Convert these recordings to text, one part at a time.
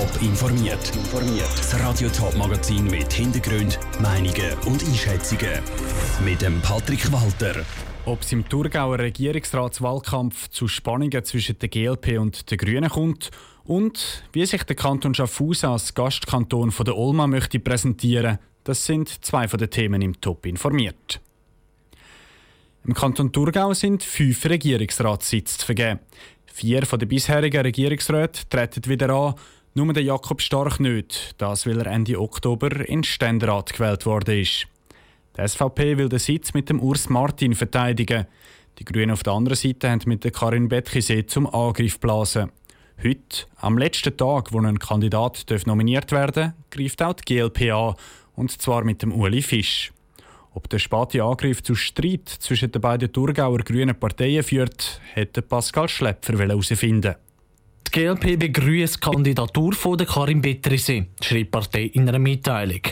Top informiert. Das Radio Top Magazin mit Hintergrund, Meinungen und Einschätzungen mit dem Patrick Walter. Ob es im Thurgauer Regierungsratswahlkampf zu Spannungen zwischen der GLP und den Grünen kommt und wie sich der Kanton Schaffhausen als Gastkanton von der Olma möchte präsentieren, das sind zwei von den Themen im Top informiert. Im Kanton Thurgau sind fünf Regierungsratssitze vergeben. Vier von den bisherigen Regierungsräten treten wieder an, nur der Jakob Stark nicht, das weil er Ende Oktober in Ständerat gewählt worden ist. Die SVP will den Sitz mit dem Urs Martin verteidigen. Die Grünen auf der anderen Seite haben mit der Karin Bettkisee zum Angriff blasen. Heute, am letzten Tag, wo ein Kandidat nominiert werden darf, greift auch die GLP an, und zwar mit dem Uli Fisch. Ob der späte Angriff zu Streit zwischen den beiden Thurgauer grünen Parteien führt, hätte Pascal Schlepfer herausfinden die GLP begrüßt die Kandidatur von Karin Betrise, schreibt die Partei in einer Mitteilung.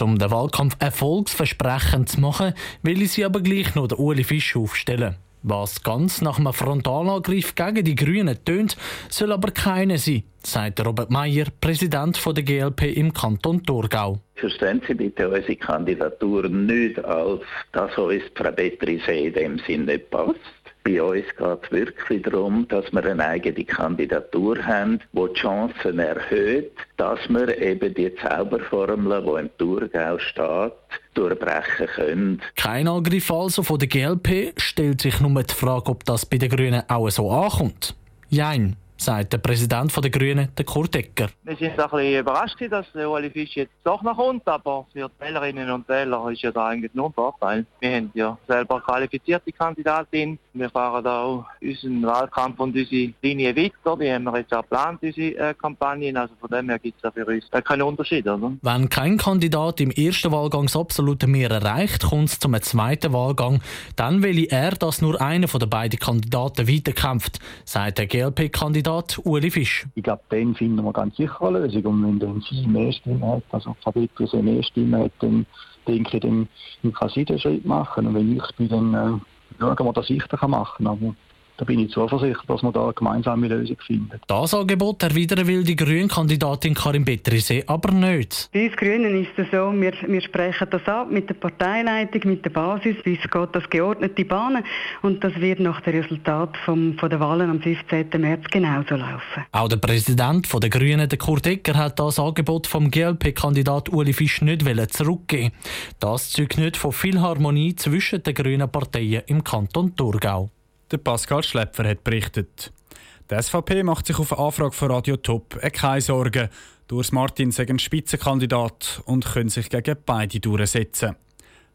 Um den Wahlkampf erfolgsversprechend zu machen, will sie aber gleich noch den Uli Fisch aufstellen. Was ganz nach einem Frontalangriff gegen die Grünen tönt, soll aber keine sein, sagt Robert Meyer, Präsident der GLP im Kanton Thurgau. Verstehen Sie bitte unsere Kandidatur nicht als das, was Frau Betrise in dem Sinne passt. Bei uns geht es wirklich darum, dass wir eine eigene Kandidatur haben, die die Chancen erhöht, dass wir eben die Zauberformel, die im Thurgau steht, durchbrechen können. Kein Angriff also von der GLP stellt sich nur die Frage, ob das bei den Grünen auch so ankommt. Jein sagt der Präsident der Grünen, der Kurt Ecker. Wir sind ein bisschen überrascht, dass der Ueli Fisch jetzt doch noch kommt, aber für die Wählerinnen und Wähler ist ja da eigentlich nur ein Vorteil. Wir haben ja selber qualifizierte Kandidatin. Wir fahren da auch unseren Wahlkampf und unsere Linie weiter. Die haben wir jetzt auch geplant, unsere äh, Kampagnen. Also von dem her gibt es da für uns äh, keinen Unterschied. Oder? Wenn kein Kandidat im ersten Wahlgang das absolute Mehr erreicht, kommt es zum zweiten Wahlgang. Dann will er, dass nur einer von den beiden Kandidaten weiterkämpft, sagt der GLP-Kandidat Kandidat Uli Fisch. Ich glaube, den finden wir ganz sicher eine Lösung. Und wenn dann sie mehr Stimmen hat, also Fabrizio mehr Stimmen hat, dann denke ich, dann kann sie den Schritt machen. Und wenn ich bin, dann äh, schauen wir, dass ich das machen kann. Aber da bin ich zuversichtlich, dass wir da eine gemeinsame Lösung finden. Das Angebot erwidern will die Grünen-Kandidatin Karin Betterisee aber nicht. Bei uns Grünen ist es so, wir, wir sprechen das ab mit der Parteileitung, mit der Basis. Bei uns geht das geordnete Bahnen und das wird nach dem Resultat vom, von der Wahlen am 15. März genauso laufen. Auch der Präsident der Grünen, der Kurt Ecker, hat das Angebot vom GLP-Kandidat Uli Fisch nicht zurückgeben Das zeugt nicht von viel Harmonie zwischen den grünen Parteien im Kanton Thurgau. Der Pascal Schlepfer hat berichtet. Die SVP macht sich auf Anfrage von Radio Top keine Sorgen. Urs Martin sei ein Spitzenkandidat und können sich gegen beide durchsetzen.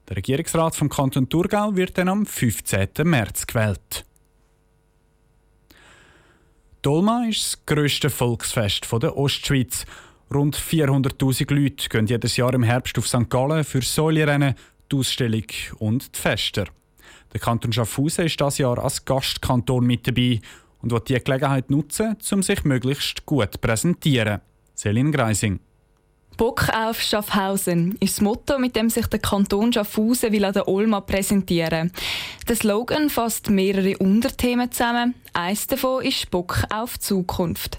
Der Regierungsrat vom Kanton Thurgau wird dann am 15. März gewählt. Dolma ist das grösste Volksfest der Ostschweiz. Rund 400.000 Leute gehen jedes Jahr im Herbst auf St. Gallen für Säulerennen, die Ausstellung und die Fester. Der Kanton Schaffhausen ist das Jahr als Gastkanton mit dabei und wird diese Gelegenheit nutzen, um sich möglichst gut zu präsentieren. Selin Greising. Bock auf Schaffhausen ist das Motto, mit dem sich der Kanton Schaffhausen will an der Olma präsentieren. Der Slogan fasst mehrere Unterthemen zusammen. Eines davon ist Bock auf Zukunft.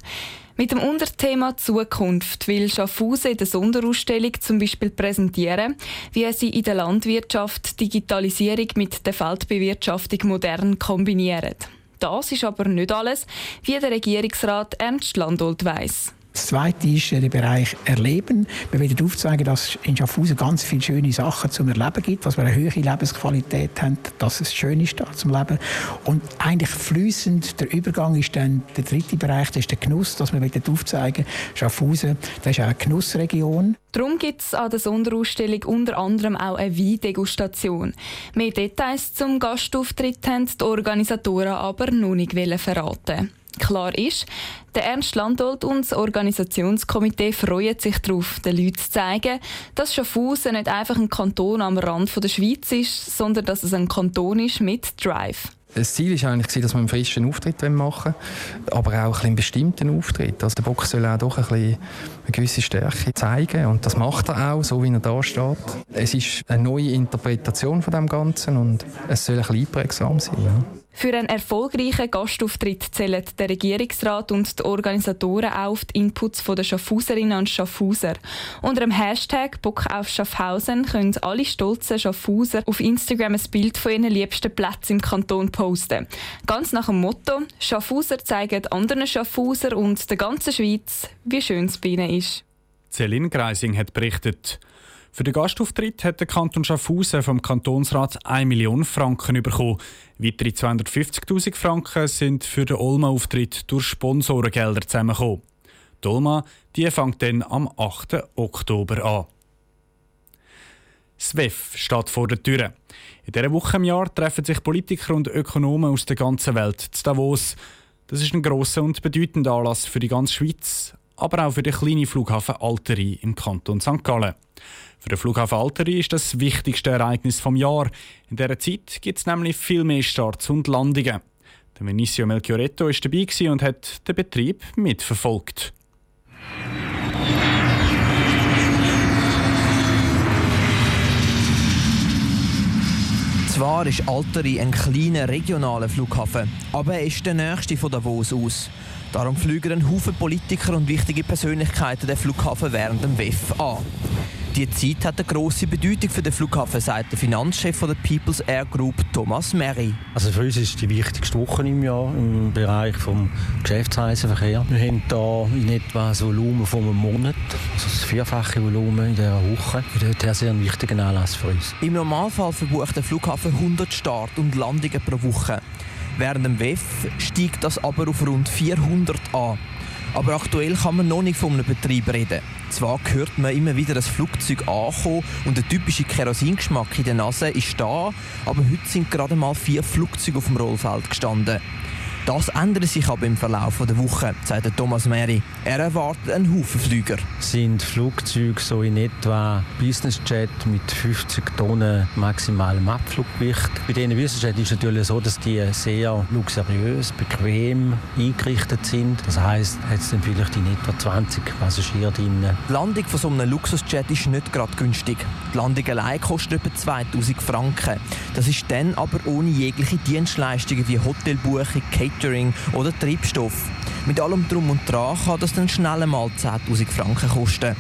Mit dem Unterthema Zukunft will Schaffhausen in der Sonderausstellung zum Beispiel präsentieren, wie sie in der Landwirtschaft Digitalisierung mit der Feldbewirtschaftung modern kombinieren. Das ist aber nicht alles, wie der Regierungsrat Ernst Landolt weiss. Das Zweite ist der Bereich Erleben. Wir wollen aufzeigen, dass es in Schaffhausen ganz viele schöne Sachen zum Erleben gibt, dass wir eine höhere Lebensqualität haben, dass es schön ist da zum Leben. Und eigentlich fließend der Übergang ist dann der dritte Bereich, das ist der Genuss, dass wir aufzeigen Schaffhausen, das ist auch eine Genussregion. Darum gibt es an der Sonderausstellung unter anderem auch eine Weindegustation. Mehr Details zum Gastauftritt haben die Organisatoren aber noch nicht verraten. Klar ist, der Ernst Landolt und das Organisationskomitee freuen sich darauf, den Leuten zu zeigen, dass Schaffhausen nicht einfach ein Kanton am Rand der Schweiz ist, sondern dass es ein Kanton ist mit Drive. Das Ziel war eigentlich, dass wir einen frischen Auftritt machen aber auch einen bestimmten Auftritt. Also der Bock soll auch doch ein bisschen eine gewisse Stärke zeigen und das macht er auch, so wie er da steht. Es ist eine neue Interpretation von dem Ganzen und es soll ein bisschen einprägsam sein. Ja. Für einen erfolgreichen Gastauftritt zählen der Regierungsrat und die Organisatoren auf die Inputs der Schaffhauserinnen und Schaffhauser. Unter dem Hashtag Bock auf Schaffhausen können alle stolzen Schaffhauser auf Instagram ein Bild von ihren liebsten Plätzen im Kanton posten. Ganz nach dem Motto Schaffhauser zeigen anderen Schaffhauser und der ganzen Schweiz, wie schön es bei ihnen ist. Celine Greising hat berichtet. Für den Gastauftritt hat der Kanton Schaffhausen vom Kantonsrat 1 Million Franken bekommen. Weitere 250.000 Franken sind für den Olma-Auftritt durch Sponsorengelder zusammengekommen. Die Olma die fängt dann am 8. Oktober an. SWEF steht vor der Tür. In dieser Woche im Jahr treffen sich Politiker und Ökonomen aus der ganzen Welt zu Davos. Das ist ein grosser und bedeutender Anlass für die ganze Schweiz, aber auch für den kleinen Flughafen Alteri im Kanton St. Gallen. Für den Flughafen Alteri ist das wichtigste Ereignis vom Jahr. In dieser Zeit gibt es nämlich viel mehr Starts und Landungen. Der Vinicio Melchioretto war dabei und hat den Betrieb mitverfolgt. Zwar ist Alteri ein kleiner regionaler Flughafen, aber er ist der nächste von Davos aus. Darum fliegen ein Haufen Politiker und wichtige Persönlichkeiten den Flughafen während dem WEF an. Die Zeit hat eine grosse Bedeutung für den Flughafen, sagt der Finanzchef der People's Air Group Thomas Merry. Also für uns ist es die wichtigste Woche im Jahr im Bereich des Geschäftsreisenverkehrs. Wir haben hier in etwa ein Volumen von einem Monat, also das vierfache Volumen in dieser Woche. Und das ist ein wichtiger Anlass für uns. Im Normalfall verbucht der Flughafen 100 Start- und Landungen pro Woche. Während dem WEF steigt das aber auf rund 400 an. Aber aktuell kann man noch nicht von einem Betrieb reden. Zwar hört man immer wieder das Flugzeug ankommen und der typische Kerosingeschmack in der Nase ist da, aber heute sind gerade mal vier Flugzeuge auf dem Rollfeld gestanden. Das ändert sich aber im Verlauf der Woche, sagt Thomas Meri. Er erwartet einen Haufen Flüger. Sind Flugzeuge so in etwa Businessjet mit 50 Tonnen maximalem Abfluggewicht. Bei diesen Businessjet ist es natürlich so, dass die sehr luxuriös, bequem eingerichtet sind. Das heisst, hat es dann vielleicht in etwa 20 Passagiere drin. Die Landung von so einem Luxusjet ist nicht gerade günstig. Die Landung allein kostet etwa 2000 Franken. Das ist dann aber ohne jegliche Dienstleistungen wie Hotelbuchung, Catering oder Treibstoff. Mit allem Drum und Dran kann das dann schnell einmal 10.000 Franken kosten.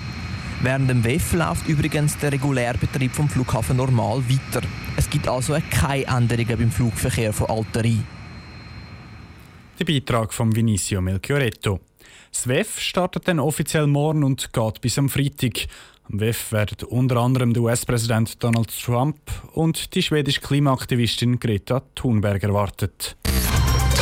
Während dem WEF läuft übrigens der Regulärbetrieb vom Flughafen normal weiter. Es gibt also keine Änderungen beim Flugverkehr von Alteri. Der Beitrag von Vinicio Melchioretto. Das WEF startet dann offiziell morgen und geht bis am Freitag. Am WEF werden unter anderem der US-Präsident Donald Trump und die schwedische Klimaaktivistin Greta Thunberg erwartet.